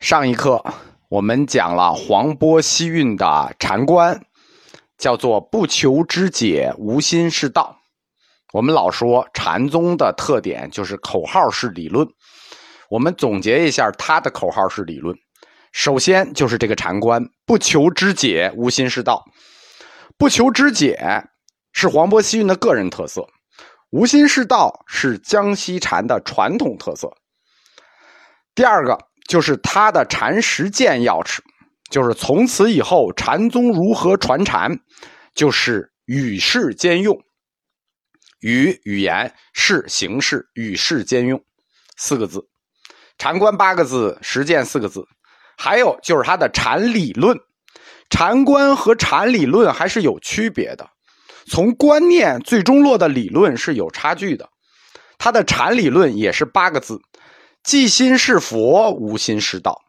上一课我们讲了黄波西运的禅观，叫做不求知解，无心是道。我们老说禅宗的特点就是口号式理论。我们总结一下他的口号式理论，首先就是这个禅观不求知解，无心是道。不求知解是黄波西运的个人特色，无心是道是江西禅的传统特色。第二个。就是他的禅实践钥匙，就是从此以后禅宗如何传禅，就是与世兼用，与语言是形式与世兼用。四个字，禅观八个字，实践四个字，还有就是他的禅理论，禅观和禅理论还是有区别的，从观念最终落的理论是有差距的，他的禅理论也是八个字。即心是佛，无心是道。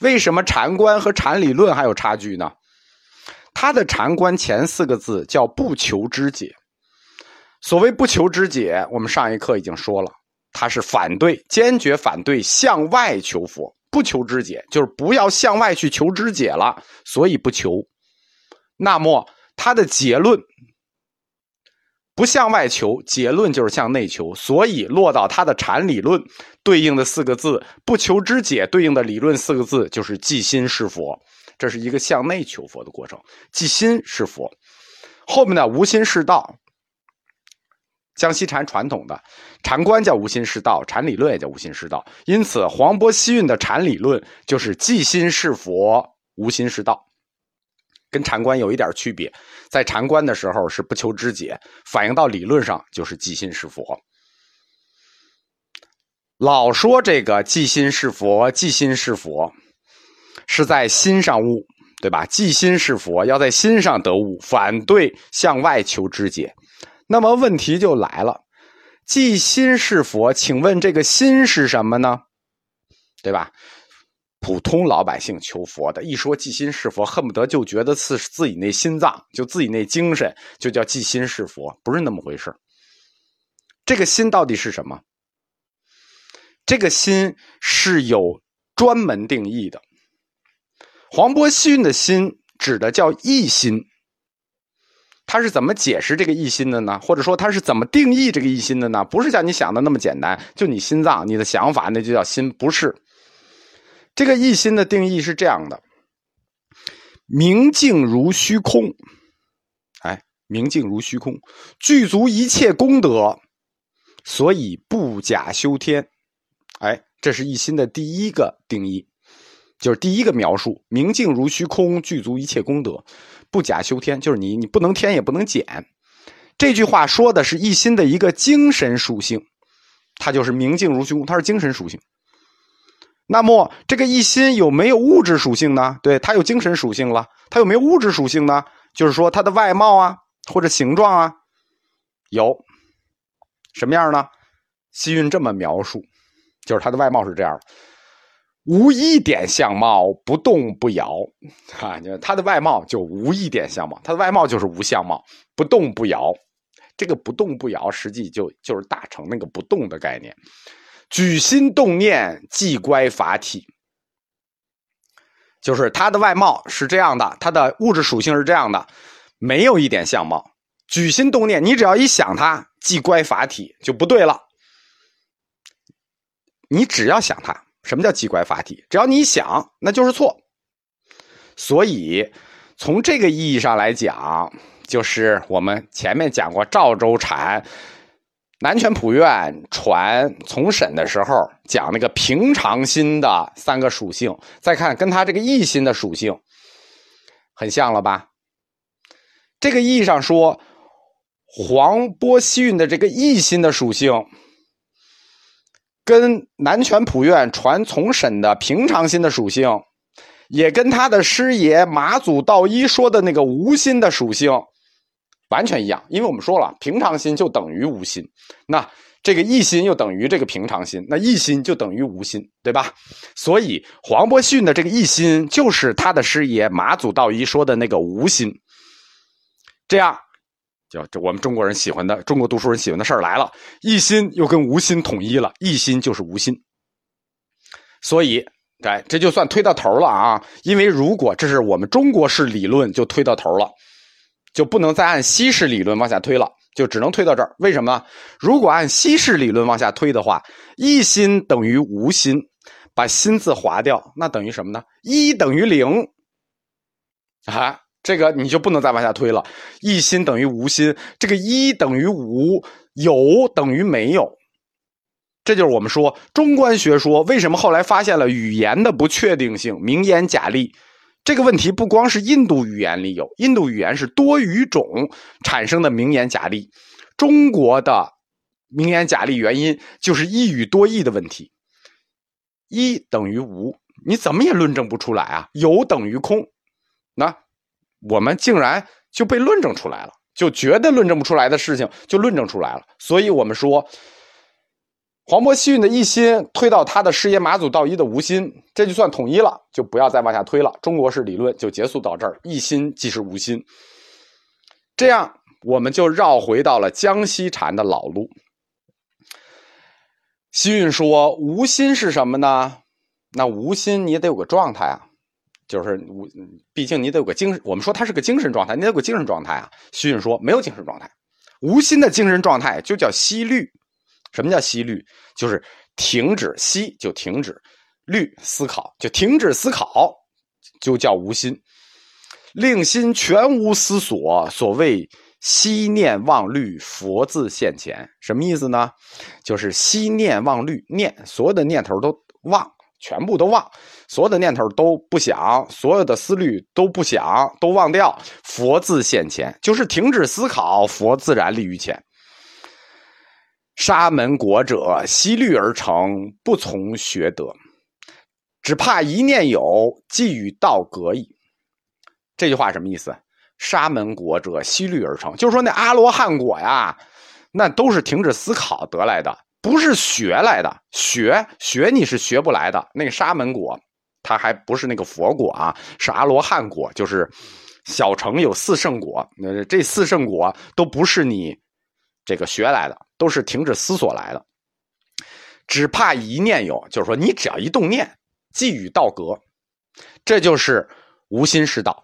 为什么禅观和禅理论还有差距呢？他的禅观前四个字叫不求知解。所谓不求知解，我们上一课已经说了，他是反对，坚决反对向外求佛。不求知解，就是不要向外去求知解了，所以不求。那么他的结论。不向外求，结论就是向内求，所以落到他的禅理论对应的四个字“不求知解”对应的理论四个字就是“即心是佛”，这是一个向内求佛的过程。即心是佛，后面的无心是道。江西禅传统的禅观叫无心是道，禅理论也叫无心是道，因此黄波西运的禅理论就是“即心是佛，无心是道”。跟禅观有一点区别，在禅观的时候是不求知解，反映到理论上就是即心是佛。老说这个即心是佛，即心是佛，是在心上悟，对吧？即心是佛，要在心上得悟，反对向外求知解。那么问题就来了，即心是佛，请问这个心是什么呢？对吧？普通老百姓求佛的，一说即心是佛，恨不得就觉得是自己那心脏，就自己那精神，就叫即心是佛，不是那么回事这个心到底是什么？这个心是有专门定义的。黄波西运的心指的叫一心，他是怎么解释这个一心的呢？或者说他是怎么定义这个一心的呢？不是像你想的那么简单，就你心脏、你的想法，那就叫心，不是。这个一心的定义是这样的：明镜如虚空，哎，明镜如虚空，具足一切功德，所以不假修天。哎，这是一心的第一个定义，就是第一个描述：明镜如虚空，具足一切功德，不假修天。就是你，你不能添，也不能减。这句话说的是一心的一个精神属性，它就是明镜如虚空，它是精神属性。那么，这个一心有没有物质属性呢？对，它有精神属性了。它有没有物质属性呢？就是说，它的外貌啊，或者形状啊，有什么样呢？西运这么描述，就是它的外貌是这样的：无一点相貌，不动不摇。啊，你看它的外貌就无一点相貌，它的外貌就是无相貌，不动不摇。这个不动不摇，实际就就是大成那个不动的概念。举心动念即乖法体，就是他的外貌是这样的，他的物质属性是这样的，没有一点相貌。举心动念，你只要一想他，即乖法体就不对了。你只要想他，什么叫即乖法体？只要你想，那就是错。所以从这个意义上来讲，就是我们前面讲过赵州禅。南拳普愿传从审的时候讲那个平常心的三个属性，再看跟他这个异心的属性很像了吧？这个意义上说，黄波西运的这个异心的属性，跟南拳普愿传从审的平常心的属性，也跟他的师爷马祖道一说的那个无心的属性。完全一样，因为我们说了，平常心就等于无心，那这个一心又等于这个平常心，那一心就等于无心，对吧？所以黄伯逊的这个一心就是他的师爷马祖道一说的那个无心。这样，就这我们中国人喜欢的，中国读书人喜欢的事儿来了，一心又跟无心统一了，一心就是无心。所以哎，这就算推到头了啊！因为如果这是我们中国式理论，就推到头了，就不能再按西式理论往下推了，就只能推到这儿。为什么呢？如果按西式理论往下推的话，一心等于无心，把心字划掉，那等于什么呢？一等于零啊，这个你就不能再往下推了。一心等于无心，这个一等于无，有等于没有。这就是我们说中观学说为什么后来发现了语言的不确定性，名言假例这个问题不光是印度语言里有，印度语言是多语种产生的名言假例，中国的名言假例原因就是一语多义的问题，一等于无，你怎么也论证不出来啊？有等于空，那我们竟然就被论证出来了，就绝对论证不出来的事情就论证出来了，所以我们说。黄渤西运的一心推到他的师爷马祖道一的无心，这就算统一了，就不要再往下推了。中国式理论就结束到这儿，一心即是无心。这样我们就绕回到了江西禅的老路。西运说无心是什么呢？那无心你也得有个状态啊，就是无，毕竟你得有个精神。我们说它是个精神状态，你得有个精神状态啊。西运说没有精神状态，无心的精神状态就叫息虑。什么叫息虑？就是停止息就停止，虑思考就停止思考，就叫无心，令心全无思索。所谓息念忘虑，佛自现前。什么意思呢？就是息念忘虑，念所有的念头都忘，全部都忘，所有的念头都不想，所有的思虑都不想，都忘掉。佛自现前，就是停止思考，佛自然立于前。沙门果者，息虑而成，不从学得，只怕一念有，即与道隔矣。这句话什么意思？沙门果者，息虑而成，就是说那阿罗汉果呀，那都是停止思考得来的，不是学来的。学学你是学不来的。那个沙门果，它还不是那个佛果啊，是阿罗汉果，就是小乘有四圣果，那这四圣果都不是你这个学来的。都是停止思索来的，只怕一念有，就是说你只要一动念，即与道隔，这就是无心是道。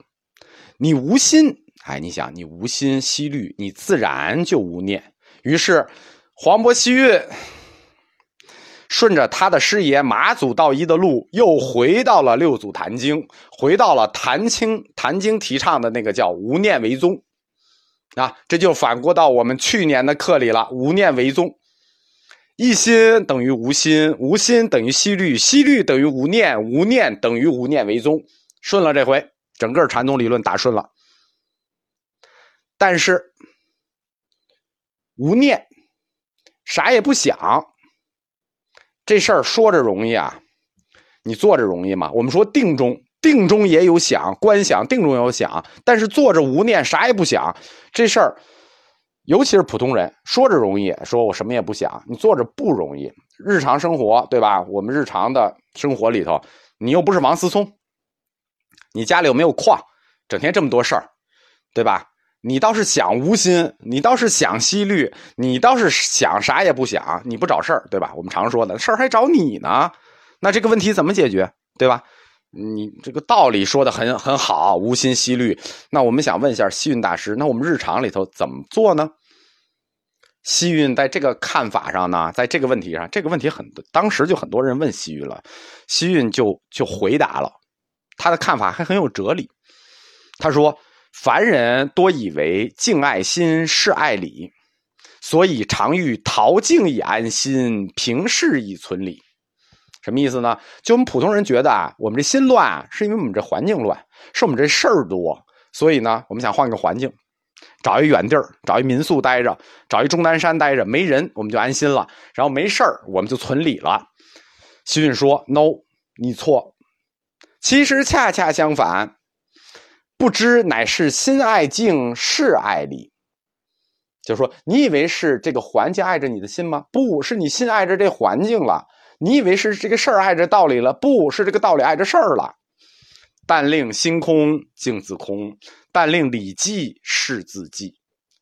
你无心，哎，你想你无心息虑，你自然就无念。于是黄渤西运顺着他的师爷马祖道一的路，又回到了六祖坛经，回到了坛经坛经提倡的那个叫无念为宗。啊，这就反过到我们去年的课里了。无念为宗，一心等于无心，无心等于息虑，息虑等于无念，无念等于无念为宗。顺了这回，整个禅宗理论打顺了。但是无念，啥也不想，这事儿说着容易啊，你做着容易吗？我们说定中。定中也有想，观想定中有想，但是坐着无念，啥也不想，这事儿，尤其是普通人，说着容易，说我什么也不想，你坐着不容易。日常生活，对吧？我们日常的生活里头，你又不是王思聪，你家里又没有矿，整天这么多事儿，对吧？你倒是想无心，你倒是想息虑，你倒是想啥也不想，你不找事儿，对吧？我们常说的事儿还找你呢，那这个问题怎么解决，对吧？你这个道理说的很很好，无心息虑。那我们想问一下西运大师，那我们日常里头怎么做呢？西运在这个看法上呢，在这个问题上，这个问题很当时就很多人问西运了，西运就就回答了，他的看法还很有哲理。他说：“凡人多以为敬爱心是爱理，所以常欲陶静以安心，平事以存理。”什么意思呢？就我们普通人觉得啊，我们这心乱，是因为我们这环境乱，是我们这事儿多，所以呢，我们想换个环境，找一远地儿，找一民宿待着，找一终南山待着，没人我们就安心了，然后没事儿我们就存理了。西运说：“No，你错，其实恰恰相反，不知乃是心爱静，是爱理。”就说你以为是这个环境爱着你的心吗？不是，你心爱着这环境了。你以为是这个事儿碍着道理了？不是这个道理碍着事儿了。但令心空，静自空；但令理寂，事自寂。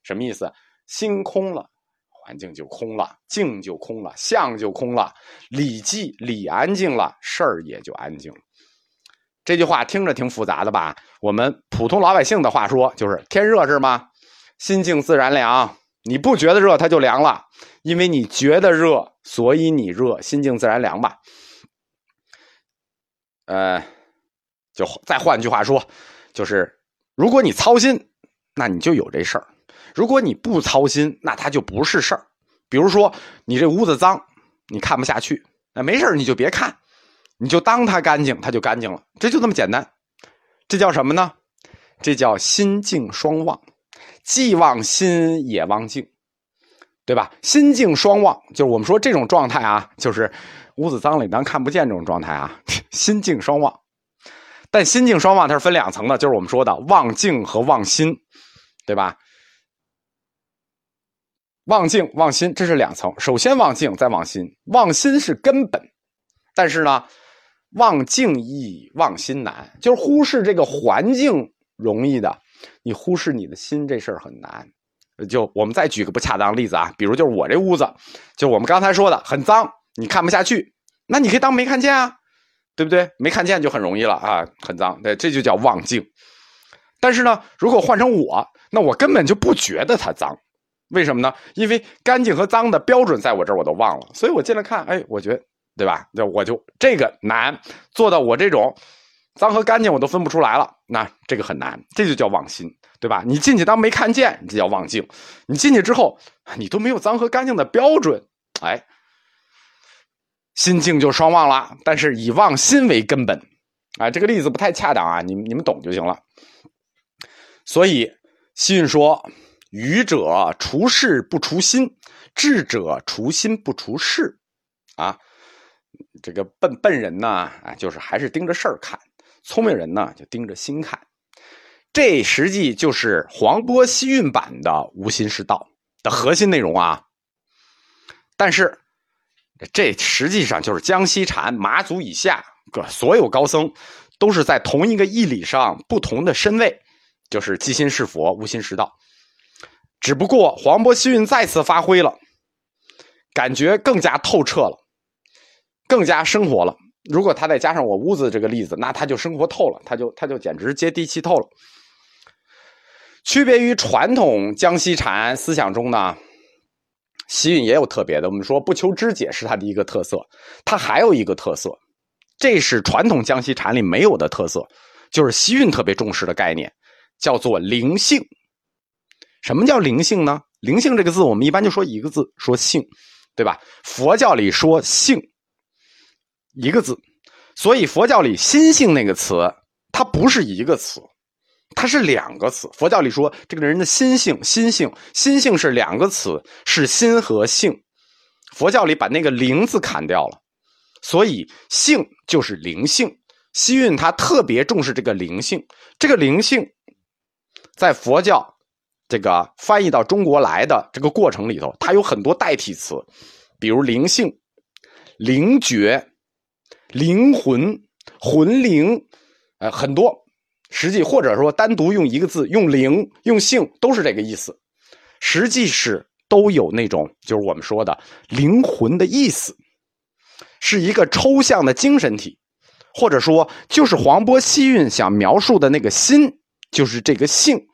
什么意思？心空了，环境就空了，静就空了，相就空了，理寂理安静了，事儿也就安静了。这句话听着挺复杂的吧？我们普通老百姓的话说，就是天热是吗？心静自然凉。你不觉得热，它就凉了，因为你觉得热，所以你热，心静自然凉吧。呃，就再换句话说，就是如果你操心，那你就有这事儿；如果你不操心，那它就不是事儿。比如说，你这屋子脏，你看不下去，那没事你就别看，你就当它干净，它就干净了，这就这么简单。这叫什么呢？这叫心静双旺，既旺心也旺静，对吧？心静双旺，就是我们说这种状态啊，就是屋子脏了，你当看不见这种状态啊。心静双旺，但心静双旺它是分两层的，就是我们说的旺境和旺心，对吧？旺境旺心，这是两层。首先旺境，再旺心。旺心是根本，但是呢，旺境易，旺心难。就是忽视这个环境容易的，你忽视你的心这事儿很难。就我们再举个不恰当例子啊，比如就是我这屋子，就我们刚才说的很脏，你看不下去，那你可以当没看见啊，对不对？没看见就很容易了啊，很脏，对，这就叫旺静。但是呢，如果换成我，那我根本就不觉得它脏。为什么呢？因为干净和脏的标准在我这儿我都忘了，所以我进来看，哎，我觉得对吧？那我就这个难做到我这种脏和干净我都分不出来了，那这个很难，这就叫忘心，对吧？你进去当没看见，这叫忘境；你进去之后，你都没有脏和干净的标准，哎，心境就双忘了。但是以忘心为根本，啊，这个例子不太恰当啊，你你们懂就行了。所以西运说。愚者除事不除心，智者除心不除事，啊，这个笨笨人呢，啊，就是还是盯着事儿看；聪明人呢，就盯着心看。这实际就是黄波西运版的“无心是道”的核心内容啊。但是，这实际上就是江西禅、马祖以下各所有高僧都是在同一个义理上不同的身位，就是即心是佛，无心是道。只不过黄波西运再次发挥了，感觉更加透彻了，更加生活了。如果他再加上我屋子这个例子，那他就生活透了，他就他就简直接地气透了。区别于传统江西禅思想中呢，西运也有特别的。我们说不求知解是他的一个特色，他还有一个特色，这是传统江西禅里没有的特色，就是西运特别重视的概念，叫做灵性。什么叫灵性呢？灵性这个字，我们一般就说一个字，说性，对吧？佛教里说性，一个字，所以佛教里心性那个词，它不是一个词，它是两个词。佛教里说这个人的心性，心性，心性是两个词，是心和性。佛教里把那个灵字砍掉了，所以性就是灵性。西运他特别重视这个灵性，这个灵性在佛教。这个翻译到中国来的这个过程里头，它有很多代替词，比如灵性、灵觉、灵魂、魂灵，呃，很多。实际或者说单独用一个字，用灵、用性都是这个意思。实际是都有那种就是我们说的灵魂的意思，是一个抽象的精神体，或者说就是黄波西运想描述的那个心，就是这个性。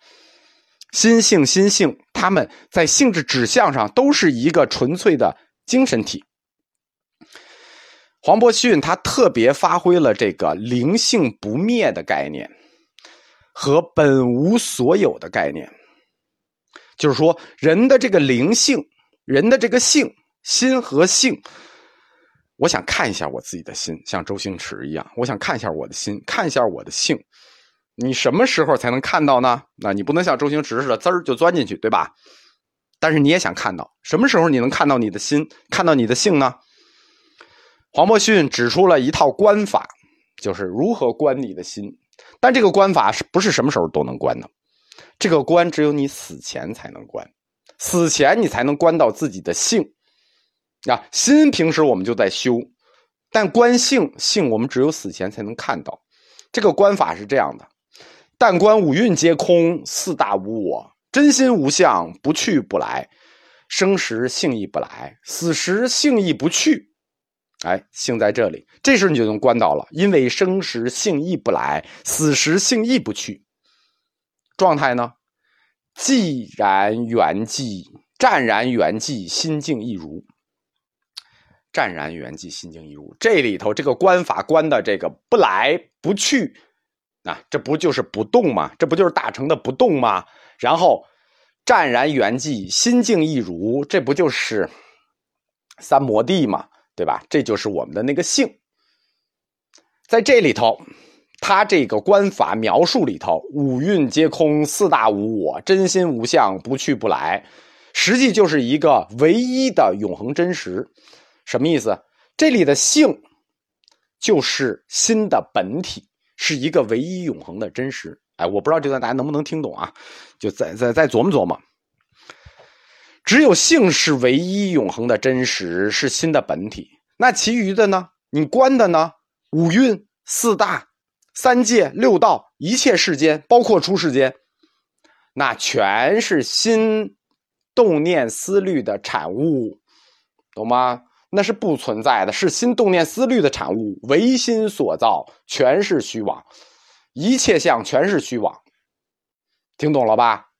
心性、心性，他们在性质指向上都是一个纯粹的精神体。黄伯逊他特别发挥了这个灵性不灭的概念和本无所有的概念，就是说人的这个灵性，人的这个性心和性，我想看一下我自己的心，像周星驰一样，我想看一下我的心，看一下我的性。你什么时候才能看到呢？那你不能像周星驰似的滋儿就钻进去，对吧？但是你也想看到，什么时候你能看到你的心，看到你的性呢？黄伯逊指出了一套观法，就是如何观你的心。但这个观法是不是什么时候都能观呢？这个观只有你死前才能观，死前你才能观到自己的性。啊，心平时我们就在修，但观性性我们只有死前才能看到。这个观法是这样的。但观五蕴皆空，四大无我，真心无相，不去不来。生时性亦不来，死时性亦不去。哎，性在这里，这时候你就能关到了。因为生时性亦不来，死时性亦不去。状态呢？寂然圆寂，湛然圆寂，心静亦如。湛然圆寂，心静亦如。这里头这个观法观的这个不来不去，啊，这不就是不动吗？这不就是大乘的不动吗？然后湛然圆寂，心静亦如，这不就是三摩地吗？对吧？这就是我们的那个性，在这里头，他这个观法描述里头，五蕴皆空，四大无我，真心无相，不去不来，实际就是一个唯一的永恒真实。什么意思？这里的性就是心的本体，是一个唯一永恒的真实。哎，我不知道这段大家能不能听懂啊？就再再再琢磨琢磨。只有性是唯一永恒的真实，是心的本体。那其余的呢？你观的呢？五蕴、四大、三界、六道，一切世间，包括出世间，那全是心动念思虑的产物，懂吗？那是不存在的，是心动念思虑的产物，唯心所造，全是虚妄，一切相全是虚妄。听懂了吧？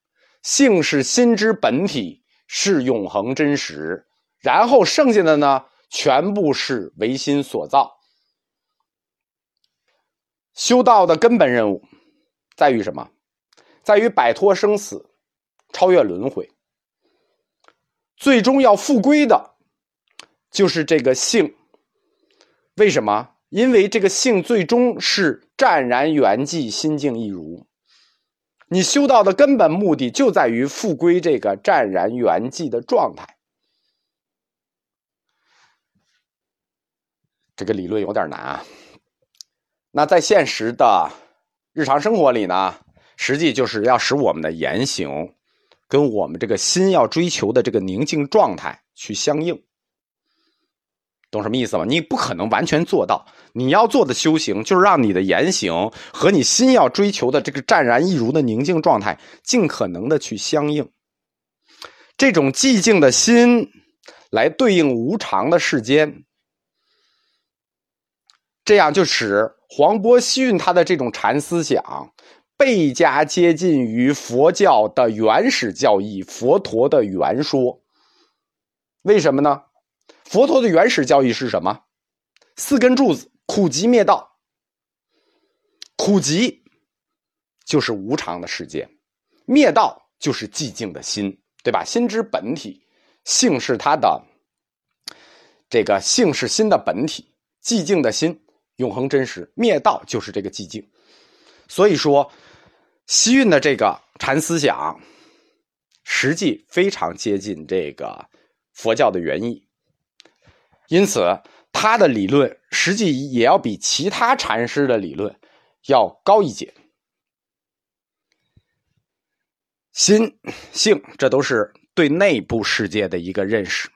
性是心之本体。是永恒真实，然后剩下的呢，全部是唯心所造。修道的根本任务在于什么？在于摆脱生死，超越轮回。最终要复归的，就是这个性。为什么？因为这个性最终是湛然圆寂，心静亦如。你修道的根本目的就在于复归这个湛然圆寂的状态。这个理论有点难啊。那在现实的日常生活里呢，实际就是要使我们的言行跟我们这个心要追求的这个宁静状态去相应。懂什么意思吗？你不可能完全做到。你要做的修行，就是让你的言行和你心要追求的这个湛然一如的宁静状态，尽可能的去相应。这种寂静的心，来对应无常的世间，这样就使黄波西运他的这种禅思想，倍加接近于佛教的原始教义，佛陀的原说。为什么呢？佛陀的原始教义是什么？四根柱子：苦集灭道。苦集就是无常的世界，灭道就是寂静的心，对吧？心之本体，性是它的这个性是心的本体，寂静的心，永恒真实。灭道就是这个寂静。所以说，西运的这个禅思想，实际非常接近这个佛教的原意。因此，他的理论实际也要比其他禅师的理论要高一截。心性，这都是对内部世界的一个认识；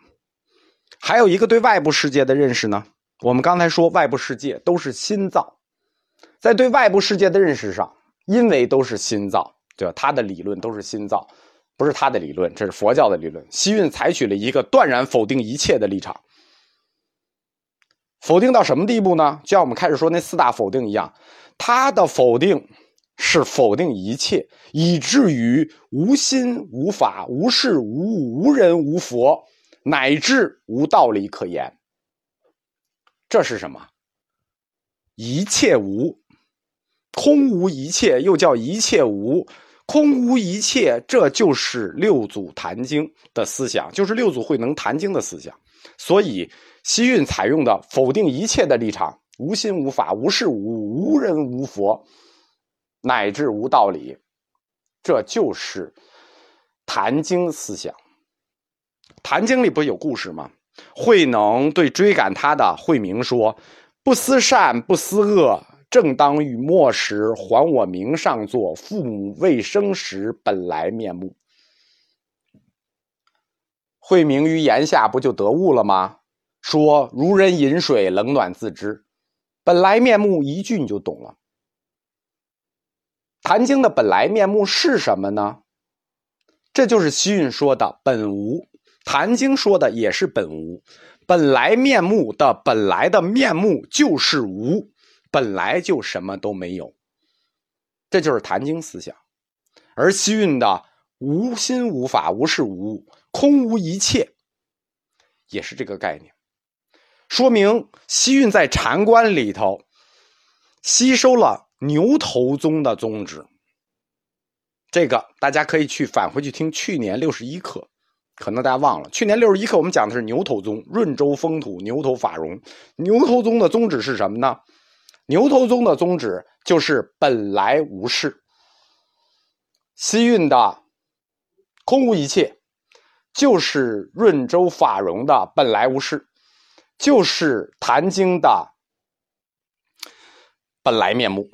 还有一个对外部世界的认识呢。我们刚才说，外部世界都是心造，在对外部世界的认识上，因为都是心造，对吧？他的理论都是心造，不是他的理论，这是佛教的理论。西运采取了一个断然否定一切的立场。否定到什么地步呢？就像我们开始说那四大否定一样，他的否定是否定一切，以至于无心、无法、无事、无物、无人、无佛，乃至无道理可言。这是什么？一切无，空无一切，又叫一切无，空无一切，这就是六祖坛经的思想，就是六祖慧能坛经的思想。所以。西运采用的否定一切的立场，无心无法无事无无人无佛，乃至无道理，这就是坛经思想。坛经里不是有故事吗？慧能对追赶他的慧明说：“不思善，不思恶，正当与末时，还我名上座。父母未生时，本来面目。”慧明于言下不就得悟了吗？说如人饮水，冷暖自知。本来面目一句你就懂了。坛经的本来面目是什么呢？这就是西运说的本无，坛经说的也是本无，本来面目的本来的面目就是无，本来就什么都没有。这就是坛经思想，而西运的无心无法无事无物空无一切，也是这个概念。说明西运在禅观里头吸收了牛头宗的宗旨。这个大家可以去返回去听去年六十一课，可能大家忘了，去年六十一课我们讲的是牛头宗，润州风土牛头法融。牛头宗的宗旨是什么呢？牛头宗的宗旨就是本来无事。西运的空无一切，就是润州法融的本来无事。就是《谭经》的本来面目。